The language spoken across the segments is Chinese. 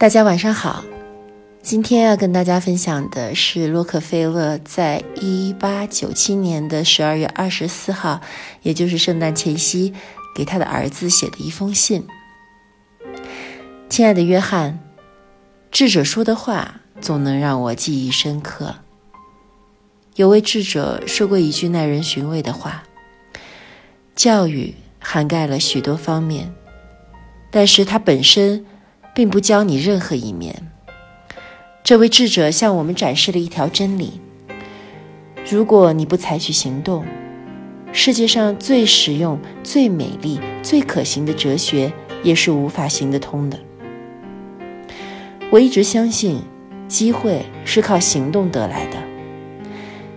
大家晚上好，今天要跟大家分享的是洛克菲勒在一八九七年的十二月二十四号，也就是圣诞前夕，给他的儿子写的一封信。亲爱的约翰，智者说的话总能让我记忆深刻。有位智者说过一句耐人寻味的话：教育涵盖了许多方面，但是它本身。并不教你任何一面。这位智者向我们展示了一条真理：如果你不采取行动，世界上最实用、最美丽、最可行的哲学也是无法行得通的。我一直相信，机会是靠行动得来的。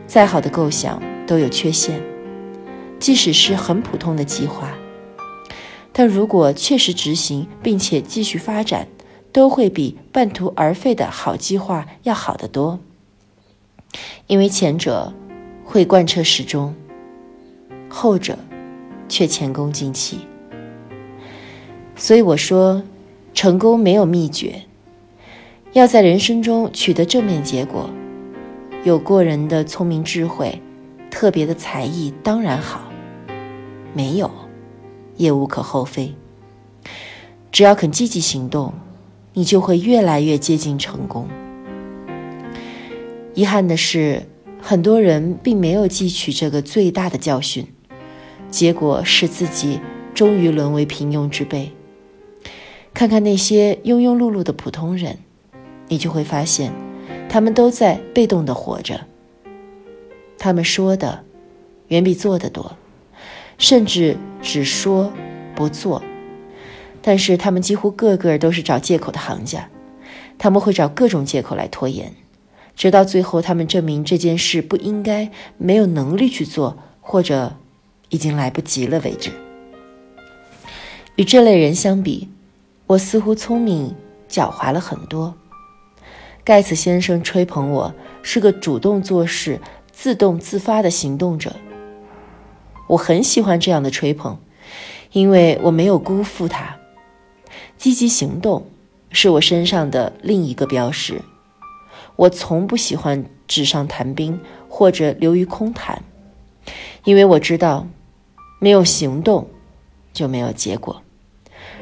再好的构想都有缺陷，即使是很普通的计划。但如果确实执行并且继续发展，都会比半途而废的好计划要好得多。因为前者会贯彻始终，后者却前功尽弃。所以我说，成功没有秘诀。要在人生中取得正面结果，有过人的聪明智慧、特别的才艺当然好，没有。也无可厚非。只要肯积极行动，你就会越来越接近成功。遗憾的是，很多人并没有汲取这个最大的教训，结果是自己终于沦为平庸之辈。看看那些庸庸碌碌的普通人，你就会发现，他们都在被动的活着。他们说的，远比做的多。甚至只说不做，但是他们几乎个个都是找借口的行家，他们会找各种借口来拖延，直到最后他们证明这件事不应该、没有能力去做，或者已经来不及了为止。与这类人相比，我似乎聪明狡猾了很多。盖茨先生吹捧我是个主动做事、自动自发的行动者。我很喜欢这样的吹捧，因为我没有辜负他。积极行动是我身上的另一个标识。我从不喜欢纸上谈兵或者流于空谈，因为我知道，没有行动就没有结果。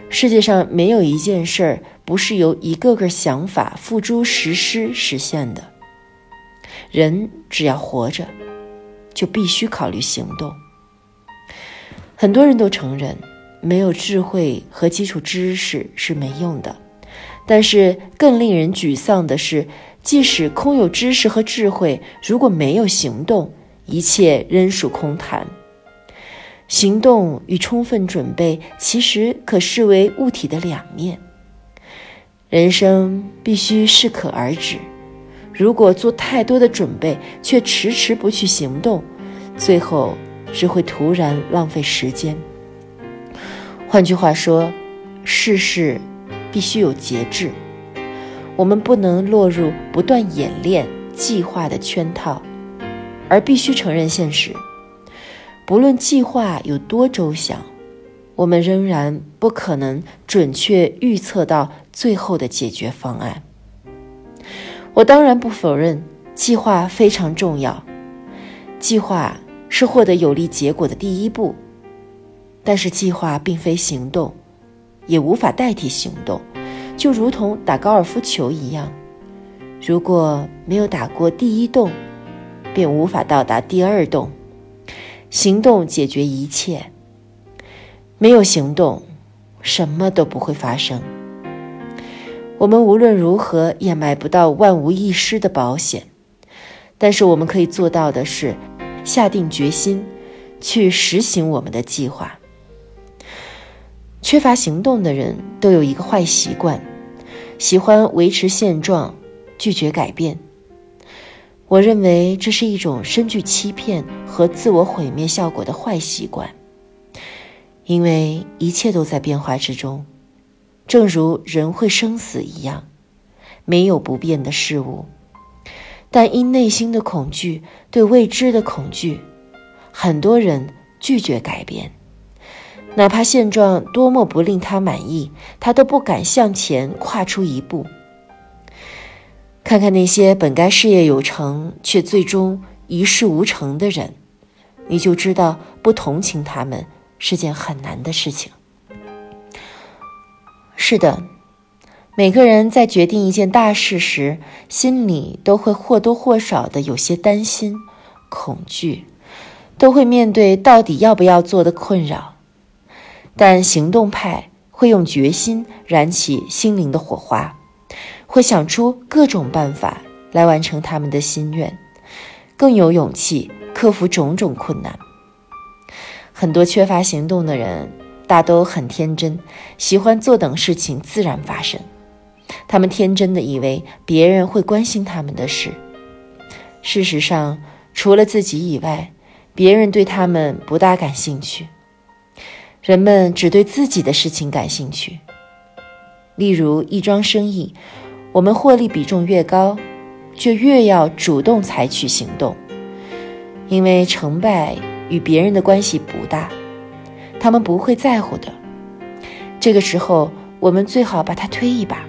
世界上没有一件事儿不是由一个个想法付诸实施实现的。人只要活着，就必须考虑行动。很多人都承认，没有智慧和基础知识是没用的。但是更令人沮丧的是，即使空有知识和智慧，如果没有行动，一切仍属空谈。行动与充分准备其实可视为物体的两面。人生必须适可而止。如果做太多的准备，却迟迟不去行动，最后。只会突然浪费时间。换句话说，事事必须有节制。我们不能落入不断演练计划的圈套，而必须承认现实：不论计划有多周详，我们仍然不可能准确预测到最后的解决方案。我当然不否认计划非常重要，计划。是获得有利结果的第一步，但是计划并非行动，也无法代替行动，就如同打高尔夫球一样，如果没有打过第一洞，便无法到达第二洞。行动解决一切，没有行动，什么都不会发生。我们无论如何也买不到万无一失的保险，但是我们可以做到的是。下定决心去实行我们的计划。缺乏行动的人都有一个坏习惯，喜欢维持现状，拒绝改变。我认为这是一种深具欺骗和自我毁灭效果的坏习惯，因为一切都在变化之中，正如人会生死一样，没有不变的事物。但因内心的恐惧，对未知的恐惧，很多人拒绝改变。哪怕现状多么不令他满意，他都不敢向前跨出一步。看看那些本该事业有成却最终一事无成的人，你就知道不同情他们是件很难的事情。是的，每个人在决定一件大事时，心里都会或多或少的有些担心、恐惧，都会面对到底要不要做的困扰。但行动派会用决心燃起心灵的火花。会想出各种办法来完成他们的心愿，更有勇气克服种种困难。很多缺乏行动的人大都很天真，喜欢坐等事情自然发生。他们天真的以为别人会关心他们的事，事实上，除了自己以外，别人对他们不大感兴趣。人们只对自己的事情感兴趣。例如一桩生意。我们获利比重越高，就越要主动采取行动，因为成败与别人的关系不大，他们不会在乎的。这个时候，我们最好把它推一把。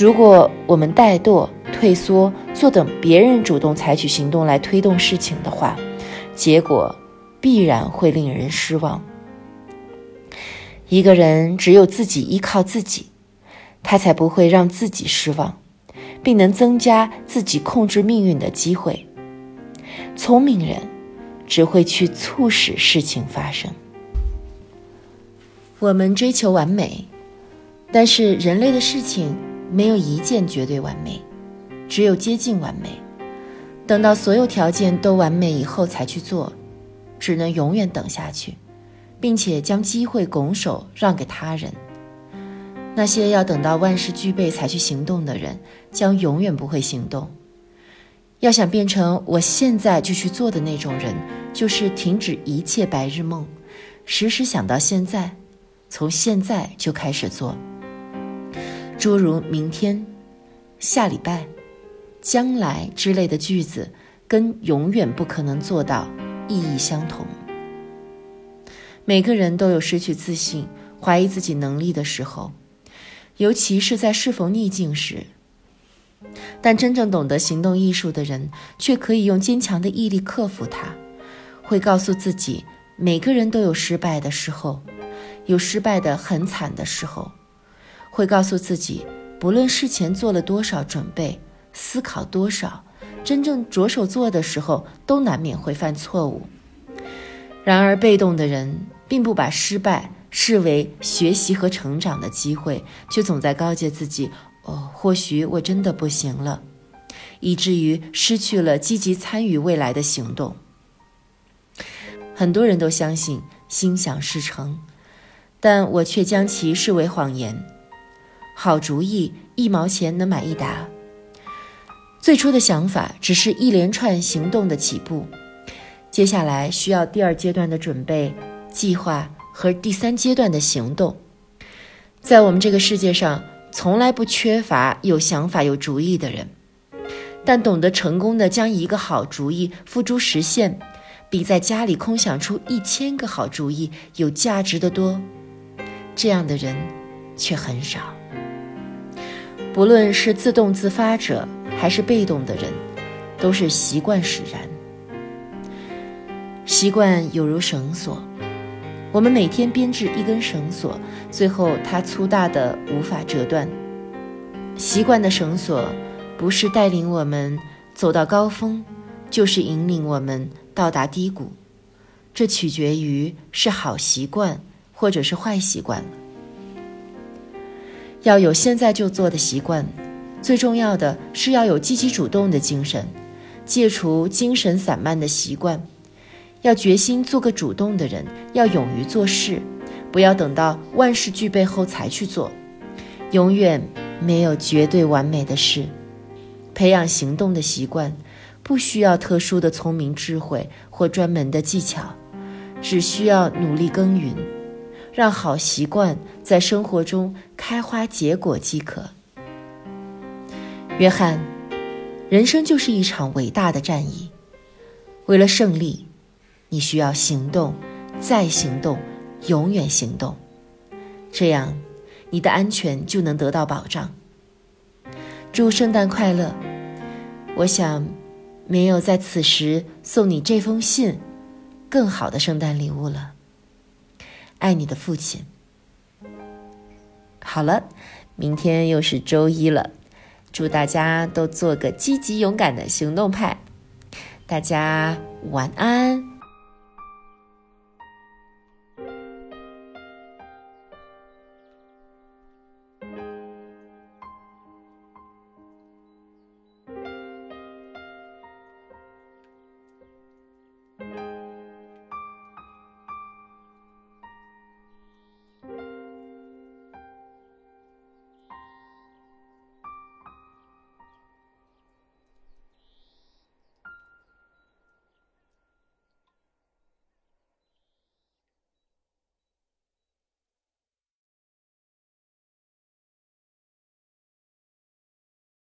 如果我们怠惰、退缩，坐等别人主动采取行动来推动事情的话，结果必然会令人失望。一个人只有自己依靠自己。他才不会让自己失望，并能增加自己控制命运的机会。聪明人只会去促使事情发生。我们追求完美，但是人类的事情没有一件绝对完美，只有接近完美。等到所有条件都完美以后才去做，只能永远等下去，并且将机会拱手让给他人。那些要等到万事俱备才去行动的人，将永远不会行动。要想变成我现在就去做的那种人，就是停止一切白日梦，时时想到现在，从现在就开始做。诸如明天、下礼拜、将来之类的句子，跟永远不可能做到意义相同。每个人都有失去自信、怀疑自己能力的时候。尤其是在适逢逆境时，但真正懂得行动艺术的人，却可以用坚强的毅力克服它。会告诉自己，每个人都有失败的时候，有失败的很惨的时候。会告诉自己，不论事前做了多少准备，思考多少，真正着手做的时候，都难免会犯错误。然而，被动的人并不把失败。视为学习和成长的机会，却总在告诫自己：“哦，或许我真的不行了。”以至于失去了积极参与未来的行动。很多人都相信心想事成，但我却将其视为谎言。好主意一毛钱能买一打。最初的想法只是一连串行动的起步，接下来需要第二阶段的准备计划。和第三阶段的行动，在我们这个世界上，从来不缺乏有想法、有主意的人，但懂得成功的将一个好主意付诸实现，比在家里空想出一千个好主意有价值的多。这样的人却很少。不论是自动自发者，还是被动的人，都是习惯使然。习惯有如绳索。我们每天编织一根绳索，最后它粗大的无法折断。习惯的绳索，不是带领我们走到高峰，就是引领我们到达低谷。这取决于是好习惯或者是坏习惯。要有现在就做的习惯，最重要的是要有积极主动的精神，戒除精神散漫的习惯。要决心做个主动的人，要勇于做事，不要等到万事俱备后才去做。永远没有绝对完美的事。培养行动的习惯，不需要特殊的聪明智慧或专门的技巧，只需要努力耕耘，让好习惯在生活中开花结果即可。约翰，人生就是一场伟大的战役，为了胜利。你需要行动，再行动，永远行动，这样你的安全就能得到保障。祝圣诞快乐！我想，没有在此时送你这封信更好的圣诞礼物了。爱你的父亲。好了，明天又是周一了，祝大家都做个积极勇敢的行动派。大家晚安。